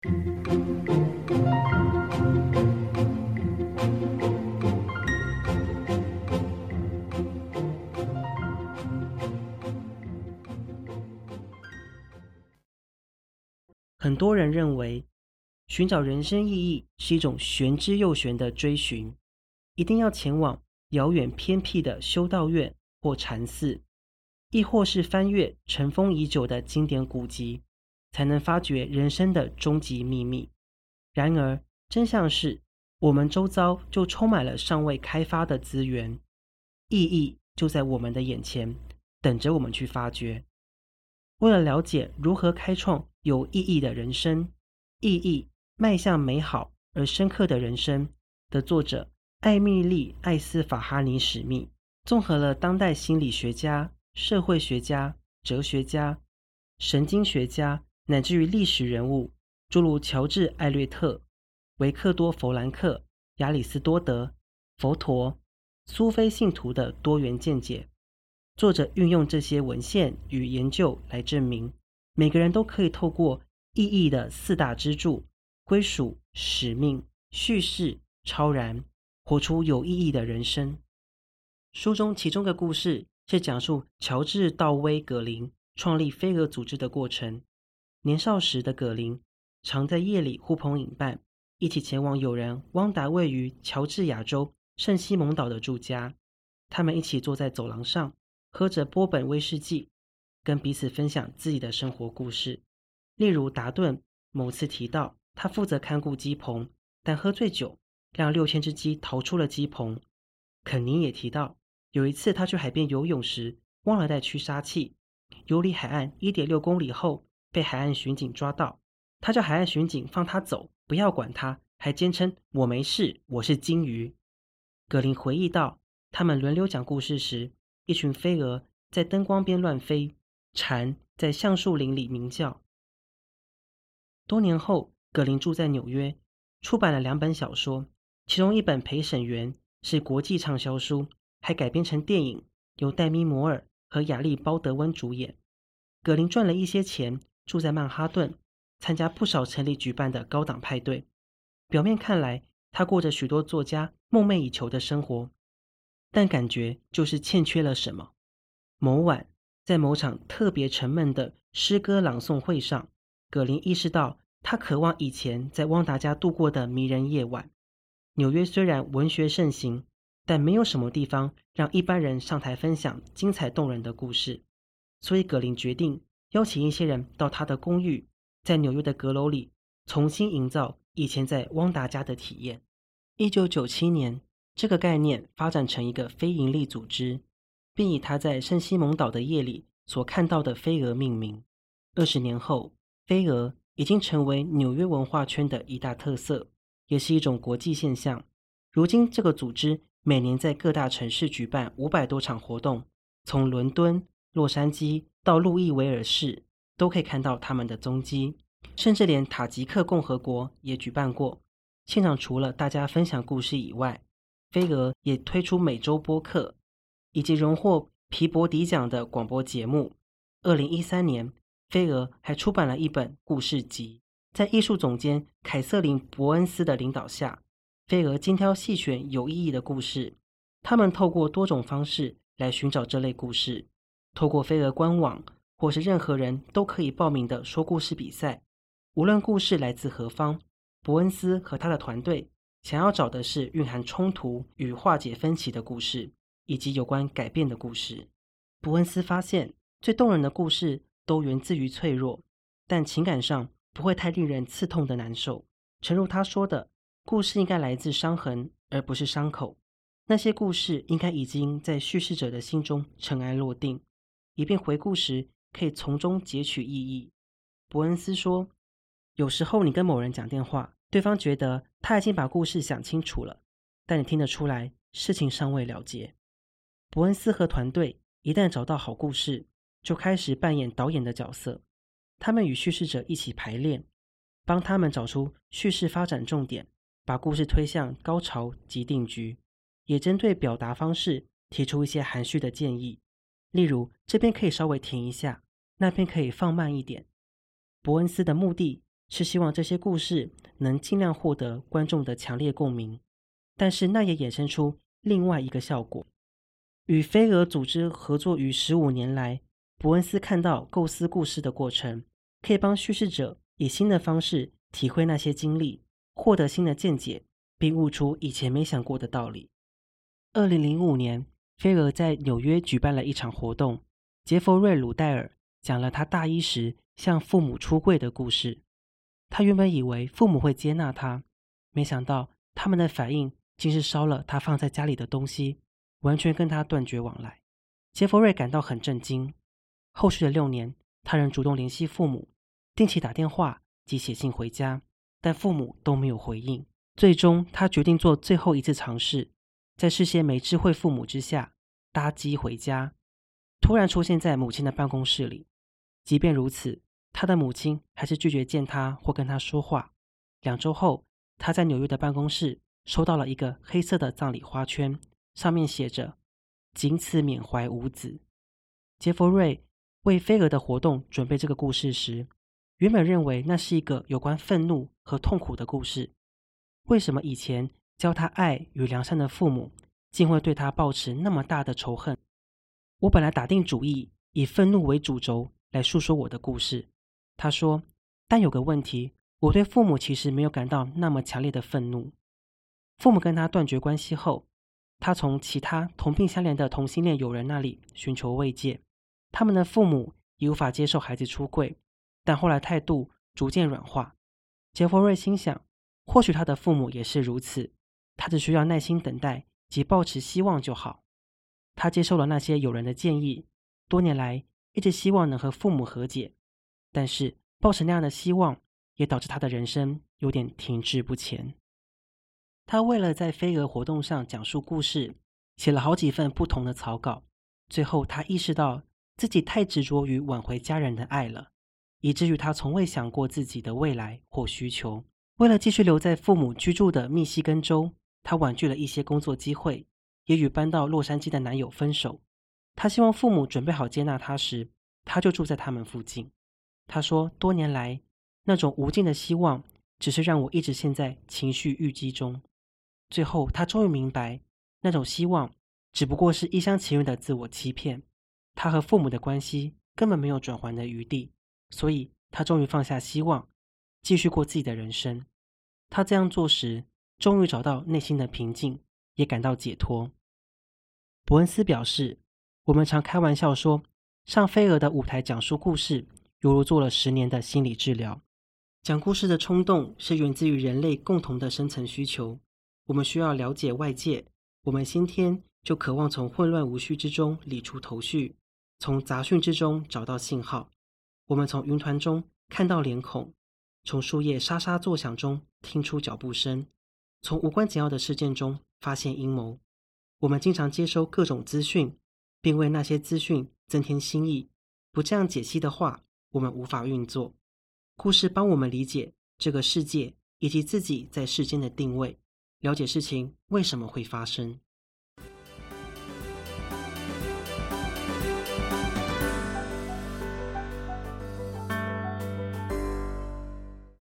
很多人认为，寻找人生意义是一种玄之又玄的追寻，一定要前往遥远偏僻的修道院或禅寺，亦或是翻阅尘封已久的经典古籍，才能发掘人生的终极秘密。然而，真相是，我们周遭就充满了尚未开发的资源，意义就在我们的眼前，等着我们去发掘。为了了解如何开创有意义的人生，意义迈向美好而深刻的人生的作者艾米丽·艾斯法哈尼史密，综合了当代心理学家、社会学家、哲学家、神经学家乃至于历史人物，诸如乔治·艾略特、维克多·弗兰克、亚里斯多德、佛陀、苏菲信徒的多元见解。作者运用这些文献与研究来证明，每个人都可以透过意义的四大支柱——归属、使命、叙事、超然，活出有意义的人生。书中其中的故事是讲述乔治·道威·葛林创立飞蛾组织的过程。年少时的葛林常在夜里呼朋引伴，一起前往友人汪达位于乔治亚州圣西蒙岛的住家。他们一起坐在走廊上。喝着波本威士忌，跟彼此分享自己的生活故事。例如，达顿某次提到，他负责看顾鸡棚，但喝醉酒，让六千只鸡逃出了鸡棚。肯尼也提到，有一次他去海边游泳时，忘了带驱杀器，游离海岸一点六公里后，被海岸巡警抓到。他叫海岸巡警放他走，不要管他，还坚称我没事，我是鲸鱼。葛林回忆道，他们轮流讲故事时。一群飞蛾在灯光边乱飞，蝉在橡树林里鸣叫。多年后，葛林住在纽约，出版了两本小说，其中一本《陪审员》是国际畅销书，还改编成电影，由黛咪·摩尔和亚历·鲍德温主演。葛林赚了一些钱，住在曼哈顿，参加不少城里举办的高档派对。表面看来，他过着许多作家梦寐以求的生活。但感觉就是欠缺了什么。某晚，在某场特别沉闷的诗歌朗诵会上，葛林意识到他渴望以前在汪达家度过的迷人夜晚。纽约虽然文学盛行，但没有什么地方让一般人上台分享精彩动人的故事。所以，葛林决定邀请一些人到他的公寓，在纽约的阁楼里重新营造以前在汪达家的体验。一九九七年。这个概念发展成一个非营利组织，并以他在圣西蒙岛的夜里所看到的飞蛾命名。二十年后，飞蛾已经成为纽约文化圈的一大特色，也是一种国际现象。如今，这个组织每年在各大城市举办五百多场活动，从伦敦、洛杉矶到路易维尔市，都可以看到他们的踪迹。甚至连塔吉克共和国也举办过。现场除了大家分享故事以外，飞蛾也推出每周播客，以及荣获皮博迪奖的广播节目。二零一三年，飞蛾还出版了一本故事集。在艺术总监凯瑟琳·伯恩斯的领导下，飞蛾精挑细选有意义的故事。他们透过多种方式来寻找这类故事，透过飞蛾官网或是任何人都可以报名的说故事比赛。无论故事来自何方，伯恩斯和他的团队。想要找的是蕴含冲突与化解分歧的故事，以及有关改变的故事。伯恩斯发现，最动人的故事都源自于脆弱，但情感上不会太令人刺痛的难受。诚如他说的，故事应该来自伤痕，而不是伤口。那些故事应该已经在叙事者的心中尘埃落定，以便回顾时可以从中截取意义。伯恩斯说：“有时候你跟某人讲电话。”对方觉得他已经把故事想清楚了，但你听得出来事情尚未了结。伯恩斯和团队一旦找到好故事，就开始扮演导演的角色。他们与叙事者一起排练，帮他们找出叙事发展重点，把故事推向高潮及定局，也针对表达方式提出一些含蓄的建议，例如这边可以稍微停一下，那边可以放慢一点。伯恩斯的目的是希望这些故事能尽量获得观众的强烈共鸣，但是那也衍生出另外一个效果。与飞蛾组织合作逾十五年来，伯恩斯看到构思故事的过程，可以帮叙事者以新的方式体会那些经历，获得新的见解，并悟出以前没想过的道理。二零零五年，飞蛾在纽约举办了一场活动，杰佛瑞·鲁戴尔讲了他大一时向父母出柜的故事。他原本以为父母会接纳他，没想到他们的反应竟是烧了他放在家里的东西。完全跟他断绝往来，杰佛瑞感到很震惊。后续的六年，他仍主动联系父母，定期打电话及写信回家，但父母都没有回应。最终，他决定做最后一次尝试，在事先没知会父母之下，搭机回家，突然出现在母亲的办公室里。即便如此，他的母亲还是拒绝见他或跟他说话。两周后，他在纽约的办公室收到了一个黑色的葬礼花圈。上面写着“仅此缅怀无子”。杰佛瑞为飞蛾的活动准备这个故事时，原本认为那是一个有关愤怒和痛苦的故事。为什么以前教他爱与良善的父母，竟会对他抱持那么大的仇恨？我本来打定主意以愤怒为主轴来诉说我的故事。他说：“但有个问题，我对父母其实没有感到那么强烈的愤怒。父母跟他断绝关系后。”他从其他同病相怜的同性恋友人那里寻求慰藉，他们的父母也无法接受孩子出柜，但后来态度逐渐软化。杰佛瑞心想，或许他的父母也是如此，他只需要耐心等待及抱持希望就好。他接受了那些友人的建议，多年来一直希望能和父母和解，但是抱持那样的希望，也导致他的人生有点停滞不前。他为了在飞蛾活动上讲述故事，写了好几份不同的草稿。最后，他意识到自己太执着于挽回家人的爱了，以至于他从未想过自己的未来或需求。为了继续留在父母居住的密西根州，他婉拒了一些工作机会，也与搬到洛杉矶的男友分手。他希望父母准备好接纳他时，他就住在他们附近。他说：“多年来，那种无尽的希望，只是让我一直陷在情绪郁积中。”最后，他终于明白，那种希望只不过是一厢情愿的自我欺骗。他和父母的关系根本没有转圜的余地，所以他终于放下希望，继续过自己的人生。他这样做时，终于找到内心的平静，也感到解脱。伯恩斯表示：“我们常开玩笑说，上飞蛾的舞台讲述故事，犹如做了十年的心理治疗。讲故事的冲动是源自于人类共同的深层需求。”我们需要了解外界，我们先天就渴望从混乱无序之中理出头绪，从杂讯之中找到信号。我们从云团中看到脸孔，从树叶沙沙作响中听出脚步声，从无关紧要的事件中发现阴谋。我们经常接收各种资讯，并为那些资讯增添新意。不这样解析的话，我们无法运作。故事帮我们理解这个世界以及自己在世间的定位。了解事情为什么会发生。